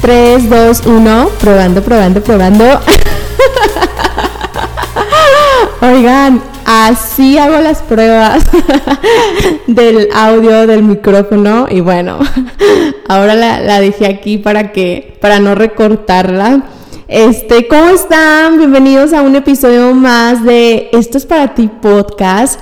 3, 2, 1, probando, probando, probando. Oigan, así hago las pruebas del audio del micrófono y bueno, ahora la, dejé aquí para que, para no recortarla. Este, ¿cómo están? Bienvenidos a un episodio más de Esto es para ti podcast.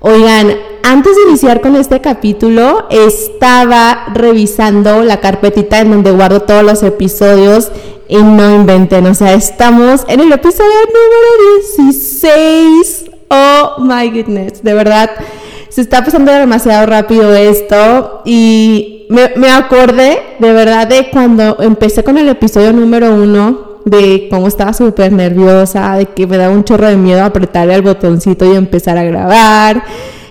Oigan, antes de iniciar con este capítulo, estaba revisando la carpetita en donde guardo todos los episodios y no inventen, o sea, estamos en el episodio número 16. Oh my goodness, de verdad, se está pasando demasiado rápido esto y me, acordé de verdad de cuando empecé con el episodio número 1 de cómo estaba súper nerviosa, de que me daba un chorro de miedo apretarle al botoncito y empezar a grabar.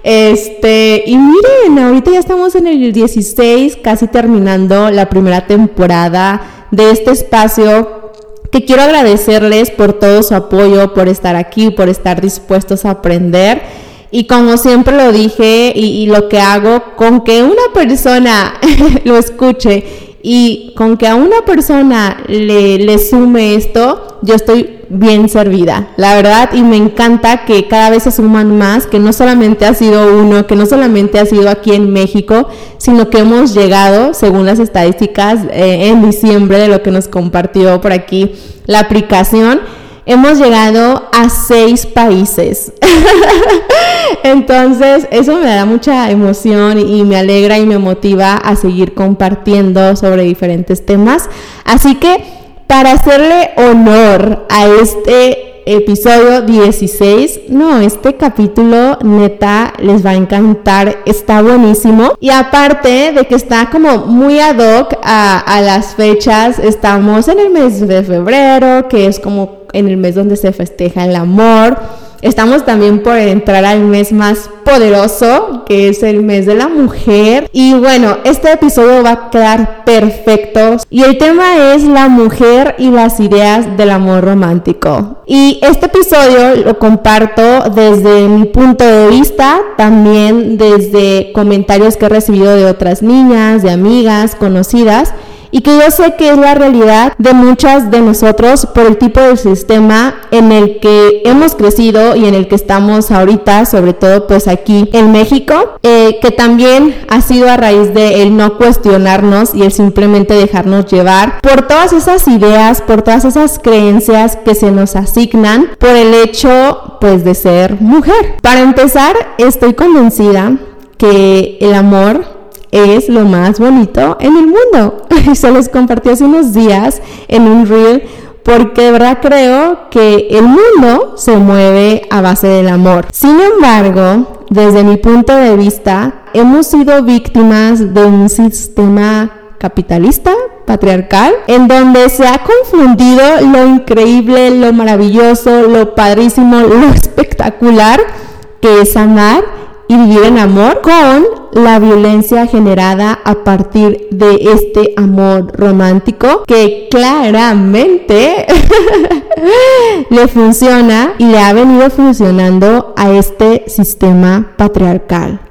Este, y miren, ahorita ya estamos en el 16, casi terminando la primera temporada de este espacio que quiero agradecerles por todo su apoyo, por estar aquí, por estar dispuestos a aprender. Y como siempre lo dije y, y lo que hago, con que una persona lo escuche y con que a una persona le, le sume esto, yo estoy bien servida, la verdad, y me encanta que cada vez se suman más, que no solamente ha sido uno, que no solamente ha sido aquí en México, sino que hemos llegado, según las estadísticas, eh, en diciembre de lo que nos compartió por aquí la aplicación, hemos llegado a seis países. Entonces, eso me da mucha emoción y me alegra y me motiva a seguir compartiendo sobre diferentes temas. Así que para hacerle honor a este episodio 16. No, este capítulo neta les va a encantar, está buenísimo. Y aparte de que está como muy ad hoc a, a, las fechas, estamos en el mes de febrero, que es como en el mes donde se festeja el amor. Estamos también por entrar al mes más poderoso, que es el mes de la mujer. Y bueno, este episodio va a quedar perfecto. Y el tema es la mujer y las ideas del amor romántico. Y este episodio lo comparto desde mi punto de vista, también desde comentarios que he recibido de otras niñas, de amigas, conocidas y que yo sé que es la realidad de muchas de nosotros por el tipo de sistema en el que hemos crecido y en el que estamos ahorita, sobre todo pues aquí en México, eh, que también ha sido a raíz de el no cuestionarnos y el simplemente dejarnos llevar por todas esas ideas, por todas esas creencias que se nos asignan por el hecho pues de ser mujer. Para empezar, estoy convencida que el amor es lo más bonito en el mundo. Se los compartí hace unos días en un reel porque verdad creo que el mundo se mueve a base del amor. Sin embargo, desde mi punto de vista, hemos sido víctimas de un sistema capitalista, patriarcal, en donde se ha confundido lo increíble, lo maravilloso, lo padrísimo, lo espectacular que es amar y vivir en amor con la violencia generada a partir de este amor romántico que claramente le funciona y le ha venido funcionando a este sistema patriarcal.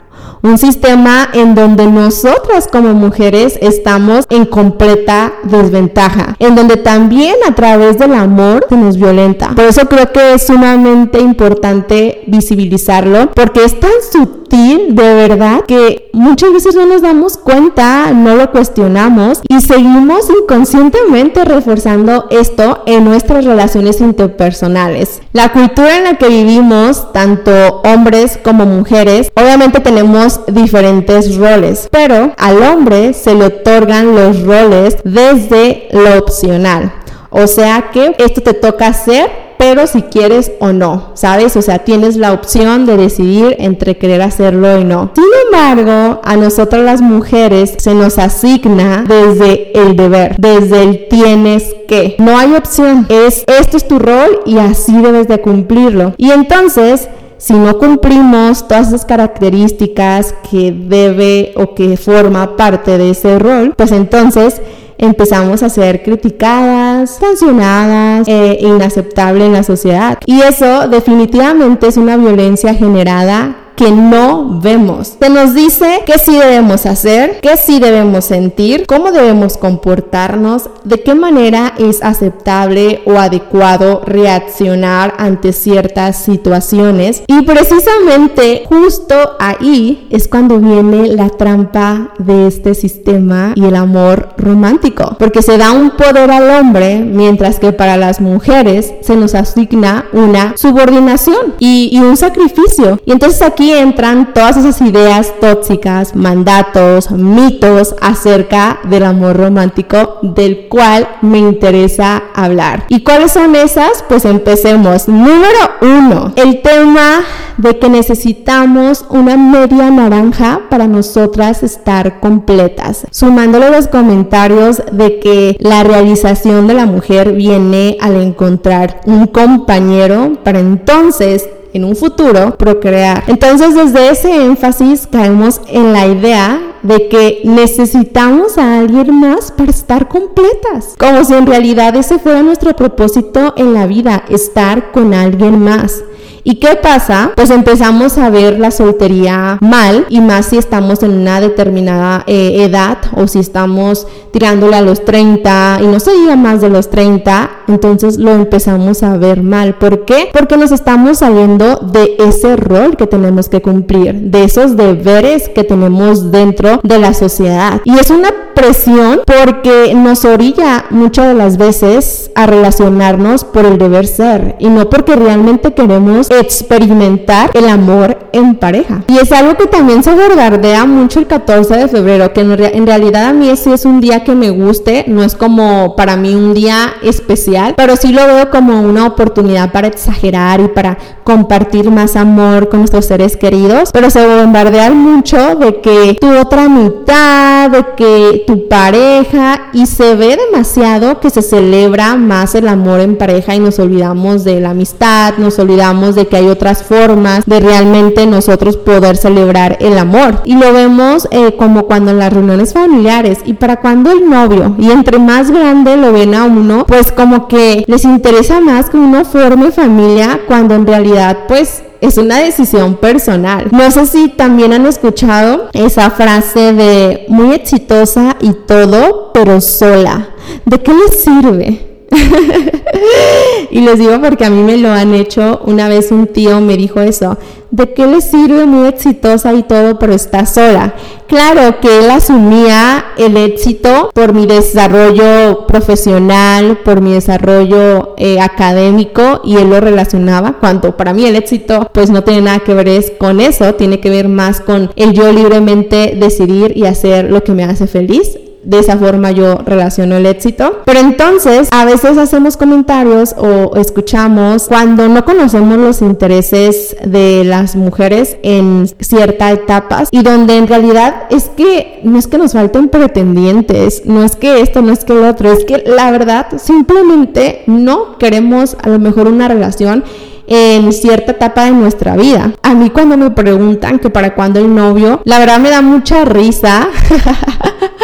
Un sistema en donde nosotras como mujeres estamos en completa desventaja, en donde también a través del amor se nos violenta. Por eso creo que es sumamente importante visibilizarlo, porque es tan sutil de verdad que muchas veces no nos damos cuenta, no lo cuestionamos y seguimos inconscientemente reforzando esto en nuestras relaciones interpersonales. La cultura en la que vivimos, tanto hombres como mujeres, obviamente tenemos diferentes roles, pero al hombre se le otorgan los roles desde lo opcional. O sea que esto te toca hacer, pero si quieres o no, ¿sabes? O sea, tienes la opción de decidir entre querer hacerlo y no. Sin embargo, a nosotras las mujeres se nos asigna desde el deber, desde el tienes que. No hay opción, es esto es tu rol y así debes de cumplirlo. Y entonces, si no cumplimos todas esas características que debe o que forma parte de ese rol, pues entonces empezamos a ser criticadas, sancionadas, e inaceptable en la sociedad. Y eso definitivamente es una violencia generada que no vemos. Se nos dice qué sí debemos hacer, qué sí debemos sentir, cómo debemos comportarnos, de qué manera es aceptable o adecuado reaccionar ante ciertas situaciones. Y precisamente justo ahí es cuando viene la trampa de este sistema y el amor romántico, porque se da un poder al hombre mientras que para las mujeres se nos asigna una subordinación y, y un sacrificio. Y entonces aquí entran todas esas ideas tóxicas, mandatos, mitos acerca del amor romántico del cual me interesa hablar. ¿Y cuáles son esas? Pues empecemos. Número uno, el tema de que necesitamos una media naranja para nosotras estar completas. Sumándole los comentarios de que la realización de la mujer viene al encontrar un compañero para entonces en un futuro procrear. Entonces desde ese énfasis caemos en la idea de que necesitamos a alguien más para estar completas, como si en realidad ese fuera nuestro propósito en la vida, estar con alguien más. ¿Y qué pasa? Pues empezamos a ver la soltería mal y más si estamos en una determinada eh, edad o si estamos tirándole a los 30 y no se diga más de los 30, entonces lo empezamos a ver mal. ¿Por qué? Porque nos estamos saliendo de ese rol que tenemos que cumplir, de esos deberes que tenemos dentro de la sociedad. Y es una presión porque nos orilla muchas de las veces a relacionarnos por el deber ser y no porque realmente queremos experimentar el amor en pareja. Y es algo que también se bombardea mucho el 14 de febrero, que en, realidad a mí ese es un día que me guste, no es como para mí un día especial, pero sí lo veo como una oportunidad para exagerar y para compartir más amor con nuestros seres queridos, pero se bombardea mucho de que tu otra mitad, de que tu pareja, y se ve demasiado que se celebra más el amor en pareja y nos olvidamos de la amistad, nos olvidamos de que hay otras formas de realmente nosotros poder celebrar el amor. Y lo vemos eh, como cuando en las reuniones familiares y para cuando el novio, y entre más grande lo ven a uno, pues como que les interesa más que uno forme familia cuando en realidad pues es una decisión personal. No sé si también han escuchado esa frase de muy exitosa y todo, pero sola. ¿De qué les sirve? y les digo porque a mí me lo han hecho. Una vez un tío me dijo eso. ¿De qué le sirve muy exitosa y todo, pero está sola? Claro que él asumía el éxito por mi desarrollo profesional, por mi desarrollo eh, académico y él lo relacionaba cuando para mí el éxito pues no tiene nada que ver con eso, tiene que ver más con el yo libremente decidir y hacer lo que me hace feliz de esa forma yo relaciono el éxito. Pero entonces a veces hacemos comentarios o escuchamos cuando no conocemos los intereses de las mujeres en ciertas etapas y donde en realidad es que no es que nos falten pretendientes, no es que esto, no es que lo otro, es que la verdad simplemente no queremos a lo mejor una relación en cierta etapa de nuestra vida. A mí cuando me preguntan que para cuándo el novio, la verdad me da mucha risa.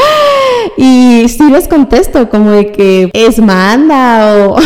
y sí les contesto como de que es manda o,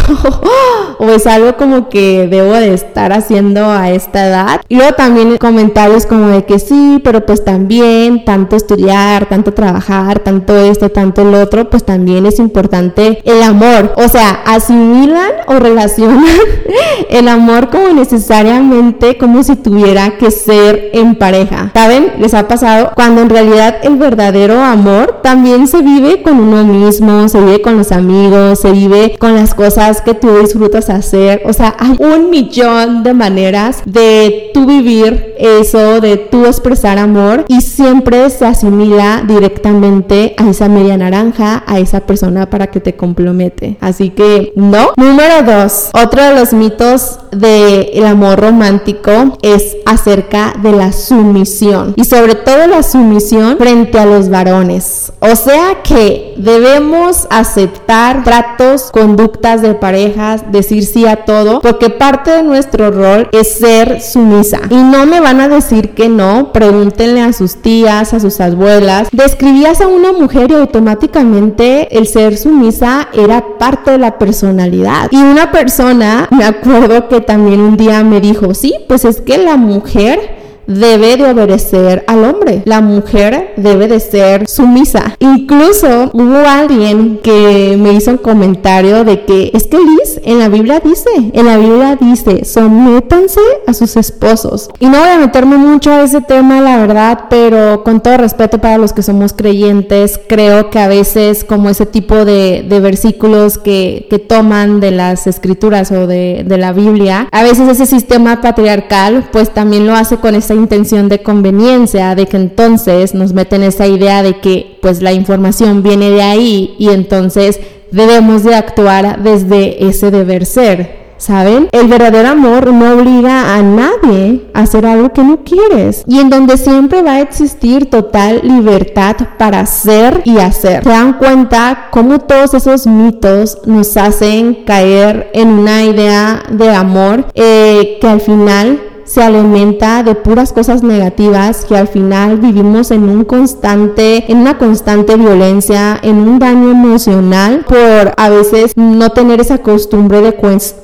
o es algo como que debo de estar haciendo a esta edad. Y luego también comentarios como de que sí, pero pues también tanto estudiar, tanto trabajar, tanto esto, tanto el otro, pues también es importante el amor. O sea, asimilan o relacionan el amor como necesariamente como si tuviera que ser en pareja. ¿Saben? Les ha pasado cuando en realidad el verdadero amor también se vive con uno mismo, se vive con los amigos, se vive con las cosas que tú disfrutas hacer. O sea, hay un millón de maneras de tú vivir eso, de tú expresar amor y siempre se asimila directamente a esa media naranja, a esa persona para que te complemente. Así que no. Número dos, otro de los mitos del amor romántico es acerca de la sumisión y sobre todo la sumisión frente a los varones. O sea que debemos aceptar tratos, conductas de parejas, decir sí a todo, porque parte de nuestro rol es ser sumisa. Y no me van a decir que no, pregúntenle a sus tías, a sus abuelas. Describías a una mujer y automáticamente el ser sumisa era parte de la personalidad. Y una persona, me acuerdo que también un día me dijo, sí, pues es que la mujer debe de obedecer al hombre. La mujer debe de ser sumisa. Incluso hubo alguien que me hizo un comentario de que es que Liz en la Biblia dice, en la Biblia dice, sométanse a sus esposos. Y no voy a meterme mucho a ese tema, la verdad, pero con todo respeto para los que somos creyentes, creo que a veces como ese tipo de, versículos que, que, toman de las escrituras o de, de la Biblia, a veces ese sistema patriarcal pues también lo hace con esa intención de conveniencia, de que entonces nos meten esa idea de que pues la información viene de ahí y entonces debemos de actuar desde ese deber ser. ¿Saben? El verdadero amor no obliga a nadie a hacer algo que no quieres y en donde siempre va a existir total libertad para ser y hacer. ¿Se dan cuenta cómo todos esos mitos nos hacen caer en una idea de amor eh, que al final se alimenta de puras cosas negativas que al final vivimos en un constante, en una constante violencia, en un daño emocional por a veces no tener esa costumbre de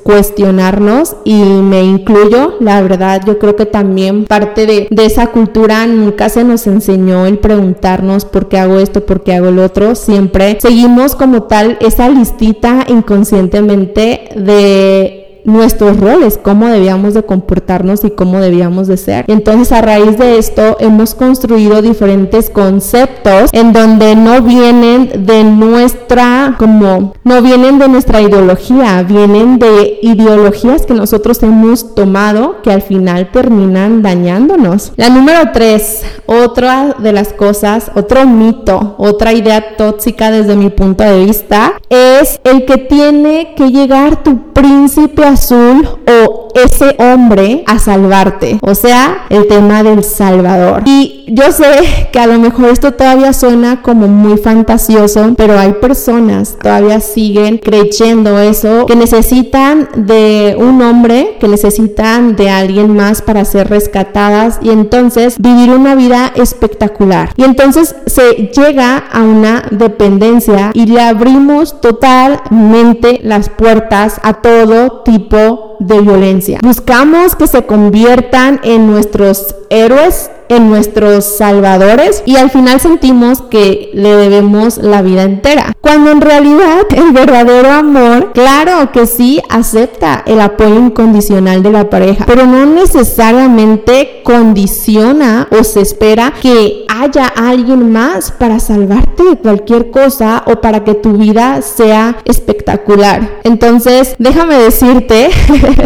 cuestionarnos. Y me incluyo, la verdad yo creo que también parte de, esa cultura nunca se nos enseñó el preguntarnos por qué hago esto, por qué hago el otro, siempre seguimos como tal esa listita inconscientemente de nuestros roles, cómo debíamos de comportarnos y cómo debíamos de ser. Entonces a raíz de esto hemos construido diferentes conceptos en donde no vienen de nuestra, como, no vienen de nuestra ideología, vienen de ideologías que nosotros hemos tomado que al final terminan dañándonos. La número tres, otra de las cosas, otro mito, otra idea tóxica desde mi punto de vista, es el que tiene que llegar tu príncipe azul o ese hombre a salvarte. O sea, el tema del Salvador. Y yo sé que a lo mejor esto todavía suena como muy fantasioso, pero hay personas todavía siguen creyendo eso, que necesitan de un hombre, que necesitan de alguien más para ser rescatadas y entonces vivir una vida espectacular. Y entonces se llega a una dependencia y le abrimos totalmente las puertas a todo tipo de violencia. Buscamos que se conviertan en nuestros héroes en nuestros salvadores y al final sentimos que le debemos la vida entera. Cuando en realidad el verdadero amor, claro que sí, acepta el apoyo incondicional de la pareja, pero no necesariamente condiciona o se espera que haya alguien más para salvarte de cualquier cosa o para que tu vida sea espectacular. Entonces, déjame decirte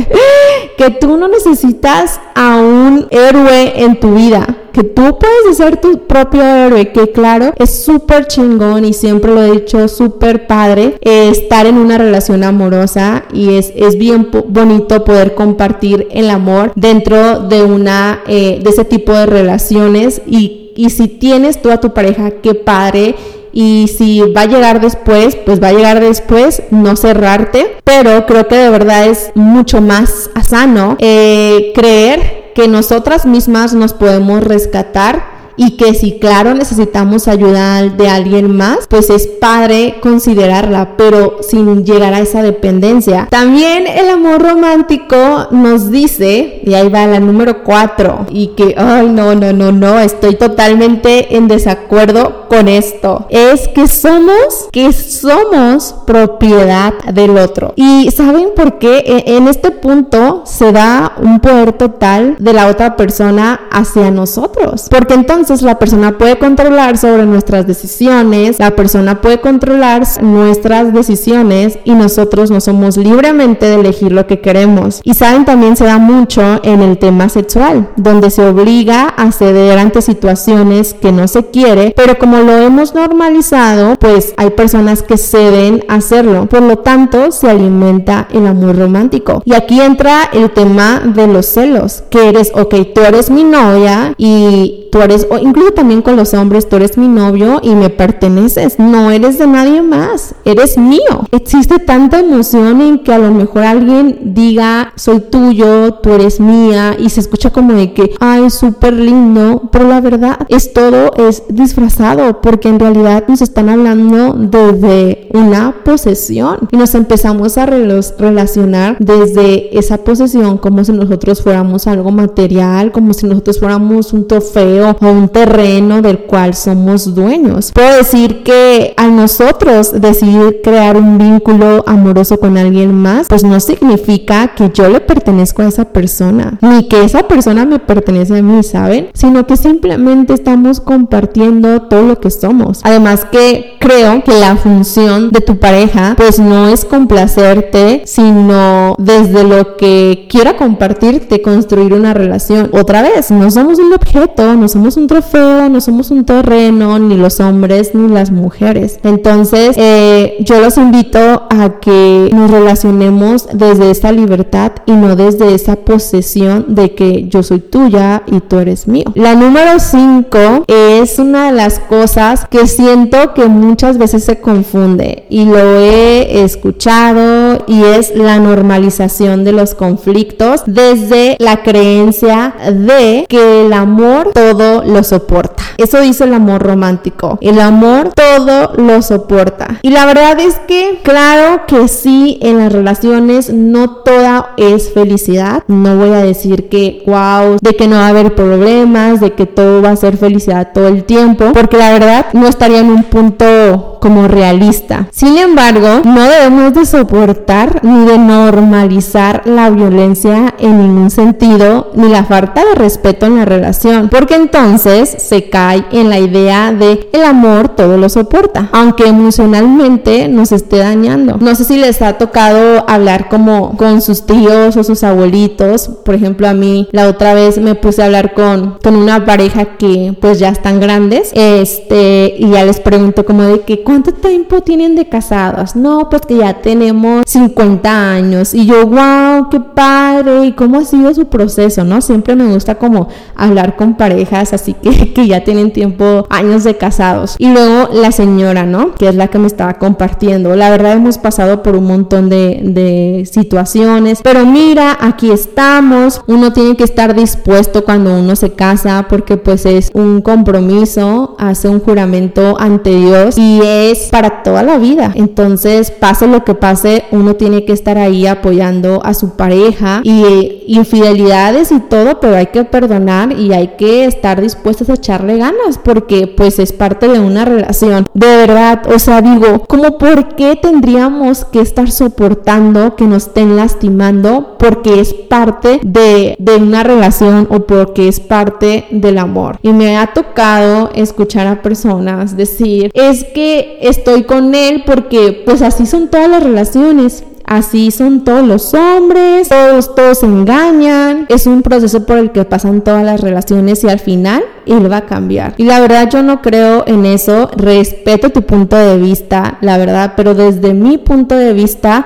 que tú no necesitas a un héroe en tu vida que tú puedes ser tu propio héroe, que claro, es súper chingón y siempre lo he dicho, súper padre eh, estar en una relación amorosa y es, es bien bonito poder compartir el amor dentro de una, eh, de ese tipo de relaciones y, y si tienes tú a tu pareja, qué padre y si va a llegar después, pues va a llegar después, no cerrarte, pero creo que de verdad es mucho más sano eh, creer que nosotras mismas nos podemos rescatar y que si claro necesitamos ayuda de alguien más, pues es padre considerarla, pero sin llegar a esa dependencia. También el amor romántico nos dice, y ahí va la número cuatro, y que, ay, no, no, no, no, estoy totalmente en desacuerdo con esto, es que somos, que somos propiedad del otro. Y ¿saben por qué? E, en este punto se da un poder total de la otra persona hacia nosotros, porque entonces la persona puede controlar sobre nuestras decisiones, la persona puede controlar nuestras decisiones y nosotros no somos libremente de elegir lo que queremos. Y saben, también se da mucho en el tema sexual, donde se obliga a ceder ante situaciones que no se quiere, pero como lo hemos normalizado, pues hay personas que ceden a hacerlo. Por lo tanto, se alimenta el amor romántico. Y aquí entra el tema de los celos, que eres, ok, tú eres mi novia y tú eres, o incluso también con los hombres, tú eres mi novio y me perteneces, no eres de nadie más, eres mío. Existe tanta emoción en que a lo mejor alguien diga, soy tuyo, tú eres mía, y se escucha como de que, ay, súper lindo, pero la verdad es todo, es disfrazado, porque en realidad nos están hablando desde una posesión y nos empezamos a relacionar desde esa posesión como si nosotros fuéramos algo material, como si nosotros fuéramos un trofeo o un terreno del cual somos dueños. Puedo decir que a nosotros decidir crear un vínculo amoroso con alguien más, pues no significa que yo le pertenezco a esa persona, ni que esa persona me pertenece a mí, ¿saben? Sino que simplemente estamos compartiendo todo lo que somos. Además que creo que la función de tu pareja pues no es complacerte, sino desde lo que quiera compartirte, construir una relación. Otra vez, no somos un objeto, no somos un trofeo, no somos un terreno, ni los hombres ni las mujeres. Entonces, eh, yo los invito a que nos relacionemos desde esta libertad y no desde esa posesión de que yo soy tuya y tú eres mío. La número 5 es una de las cosas que siento que muchas veces se confunde y lo he escuchado y es la normalización de los conflictos desde la creencia de que el amor todo lo soporta. Eso dice el amor romántico. El amor todo lo soporta. Y la verdad es que claro que sí en las relaciones no toda es felicidad. No voy a decir que wow, de que no va a haber problemas, de que todo va a ser felicidad todo el tiempo, porque la verdad no estaría en un punto como realista. Sin embargo, no debemos de soportar ni de normalizar la violencia en ningún sentido, ni la falta de respeto en la relación, porque entonces se cae en la idea de el amor todo lo soporta, aunque emocionalmente nos esté dañando. No sé si les ha tocado hablar como con sus tíos o sus abuelitos, por ejemplo a mí la otra vez me puse a hablar con, con una pareja que pues ya están grandes, este, y ya les pregunto como de que ¿cuánto tiempo tienen de casados? No, pues que ya tenemos 50 años. Y yo, wow, qué padre. ¿Y cómo ha sido su proceso? ¿No? Siempre me gusta como hablar con parejas así que, ya tienen tiempo, años de casados. Y luego la señora, ¿no? Que es la que me estaba compartiendo. La verdad hemos pasado por un montón de, de situaciones. Pero mira, aquí estamos. Uno tiene que estar dispuesto cuando uno se casa porque pues es un compromiso, hace un juramento ante Dios y es para toda la vida. Entonces, pase lo que pase, uno tiene que estar ahí apoyando a su pareja y eh, infidelidades y todo, pero hay que perdonar y hay que estar dispuestos a echarle ganas porque pues es parte de una relación. De verdad, o sea, digo, como por qué tendríamos que estar soportando que nos estén lastimando porque es parte de, de una relación o porque es parte del amor. Y me ha tocado escuchar a personas decir, es que estoy con él porque pues así son todas las relaciones. Así son todos los hombres, todos, todos se engañan. Es un proceso por el que pasan todas las relaciones y al final él va a cambiar. Y la verdad yo no creo en eso. Respeto tu punto de vista, la verdad, pero desde mi punto de vista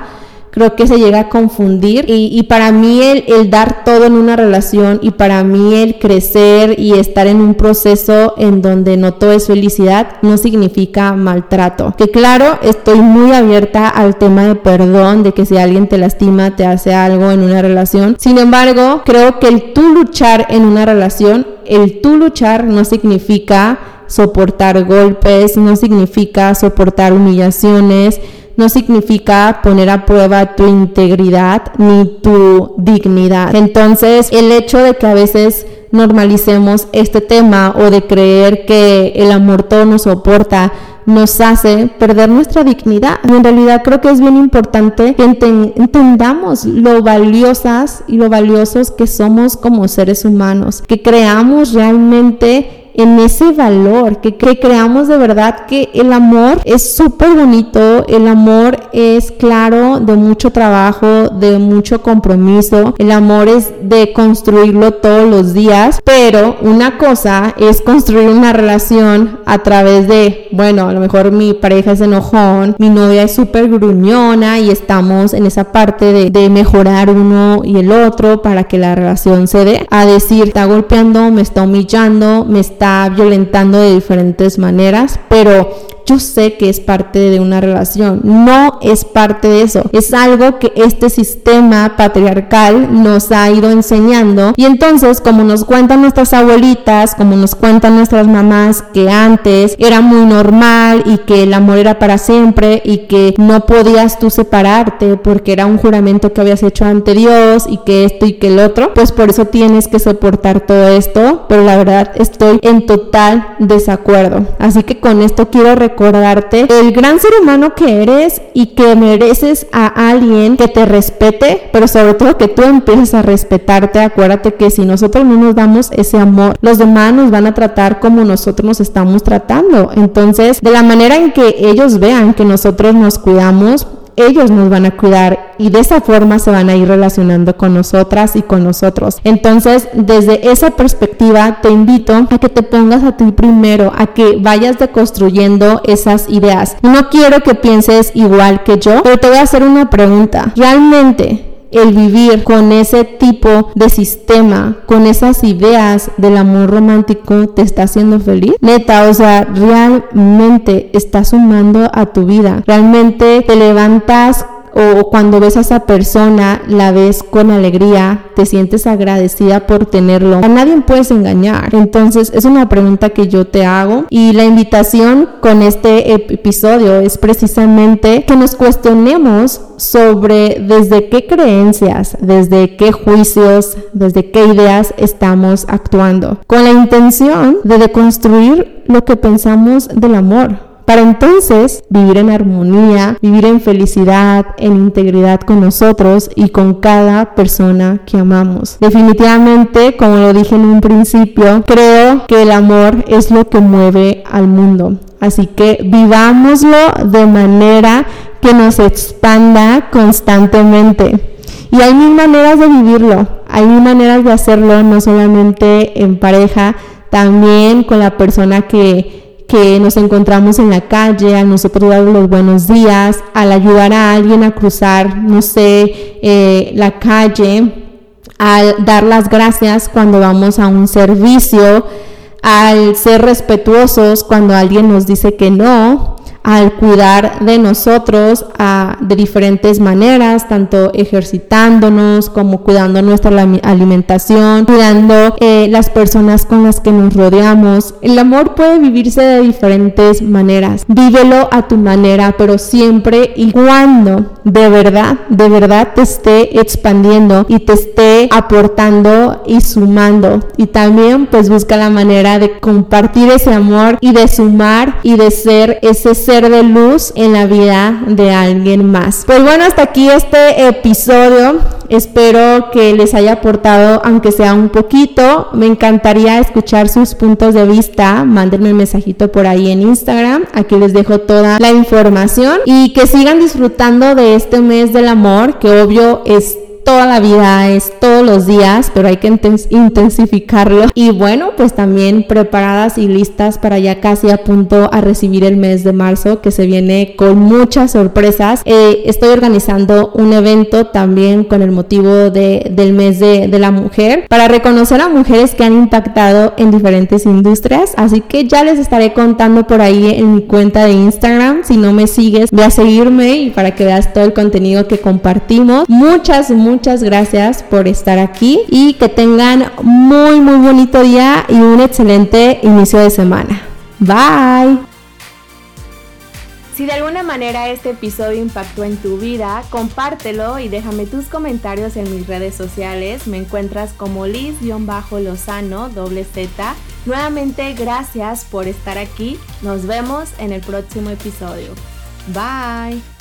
creo que se llega a confundir y, para mí el, el, dar todo en una relación y para mí el crecer y estar en un proceso en donde no todo es felicidad no significa maltrato. Que claro, estoy muy abierta al tema de perdón, de que si alguien te lastima, te hace algo en una relación. Sin embargo, creo que el tú luchar en una relación, el tú luchar no significa soportar golpes, no significa soportar humillaciones, no significa poner a prueba tu integridad ni tu dignidad. Entonces, el hecho de que a veces normalicemos este tema o de creer que el amor todo nos soporta, nos hace perder nuestra dignidad. Y en realidad creo que es bien importante que entendamos lo valiosas y lo valiosos que somos como seres humanos, que creamos realmente en ese valor, que, creamos de verdad que el amor es súper bonito, el amor es claro, de mucho trabajo, de mucho compromiso, el amor es de construirlo todos los días, pero una cosa es construir una relación a través de, bueno, a lo mejor mi pareja es enojón, mi novia es súper gruñona y estamos en esa parte de, de mejorar uno y el otro para que la relación se dé, a decir, está golpeando, me está humillando, me está violentando de diferentes maneras, pero yo sé que es parte de una relación, no es parte de eso, es algo que este sistema patriarcal nos ha ido enseñando. Y entonces como nos cuentan nuestras abuelitas, como nos cuentan nuestras mamás que antes era muy normal y que el amor era para siempre y que no podías tú separarte porque era un juramento que habías hecho ante Dios y que esto y que el otro, pues por eso tienes que soportar todo esto, pero la verdad estoy en total desacuerdo. Así que con esto quiero recordarte el gran ser humano que eres y que mereces a alguien que te respete, pero sobre todo que tú empieces a respetarte. Acuérdate que si nosotros no nos damos ese amor, los demás nos van a tratar como nosotros nos estamos tratando. Entonces, de la manera en que ellos vean que nosotros nos cuidamos, ellos nos van a cuidar y de esa forma se van a ir relacionando con nosotras y con nosotros. Entonces, desde esa perspectiva, te invito a que te pongas a ti primero, a que vayas deconstruyendo esas ideas. No quiero que pienses igual que yo, pero te voy a hacer una pregunta. ¿Realmente el vivir con ese tipo de sistema, con esas ideas del amor romántico, te está haciendo feliz? Neta, o sea, realmente está sumando a tu vida. Realmente te levantas o cuando ves a esa persona, la ves con alegría, te sientes agradecida por tenerlo. A nadie puedes engañar. Entonces, es una pregunta que yo te hago y la invitación con este episodio es precisamente que nos cuestionemos sobre desde qué creencias, desde qué juicios, desde qué ideas estamos actuando, con la intención de deconstruir lo que pensamos del amor para entonces vivir en armonía, vivir en felicidad, en integridad con nosotros y con cada persona que amamos. Definitivamente, como lo dije en un principio, creo que el amor es lo que mueve al mundo. Así que vivámoslo de manera que nos expanda constantemente. Y hay mil maneras de vivirlo, hay mil maneras de hacerlo, no solamente en pareja, también con la persona que que nos encontramos en la calle, al nosotros dar los buenos días, al ayudar a alguien a cruzar, no sé, eh, la calle, al dar las gracias cuando vamos a un servicio, al ser respetuosos cuando alguien nos dice que no, al cuidar de nosotros de diferentes maneras, tanto ejercitándonos como cuidando nuestra alimentación, cuidando eh, las personas con las que nos rodeamos. El amor puede vivirse de diferentes maneras. Vívelo a tu manera, pero siempre y cuando de verdad, de verdad te esté expandiendo y te esté aportando y sumando. Y también pues busca la manera de compartir ese amor y de sumar y de ser ese ser de luz en la vida de alguien más. Pues bueno, hasta aquí este episodio. Espero que les haya aportado, aunque sea un poquito. Me encantaría escuchar sus puntos de vista. Mándenme un mensajito por ahí en Instagram. Aquí les dejo toda la información y que sigan disfrutando de este mes del amor, que obvio es toda la vida, es los días, pero hay que intensificarlo. Y bueno, pues también preparadas y listas para ya casi a punto a recibir el mes de marzo que se viene con muchas sorpresas. Eh, estoy organizando un evento también con el motivo de, del mes de, de la mujer para reconocer a mujeres que han impactado en diferentes industrias. Así que ya les estaré contando por ahí en mi cuenta de Instagram. Si no me sigues, ve a seguirme y para que veas todo el contenido que compartimos. Muchas, muchas gracias por aquí y que tengan muy, muy bonito día y un excelente inicio de semana. Bye. Si de alguna manera este episodio impactó en tu vida, compártelo y déjame tus comentarios en mis redes sociales. Me encuentras como Liz-Lozano, doble Z. Nuevamente, gracias por estar aquí. Nos vemos en el próximo episodio. Bye.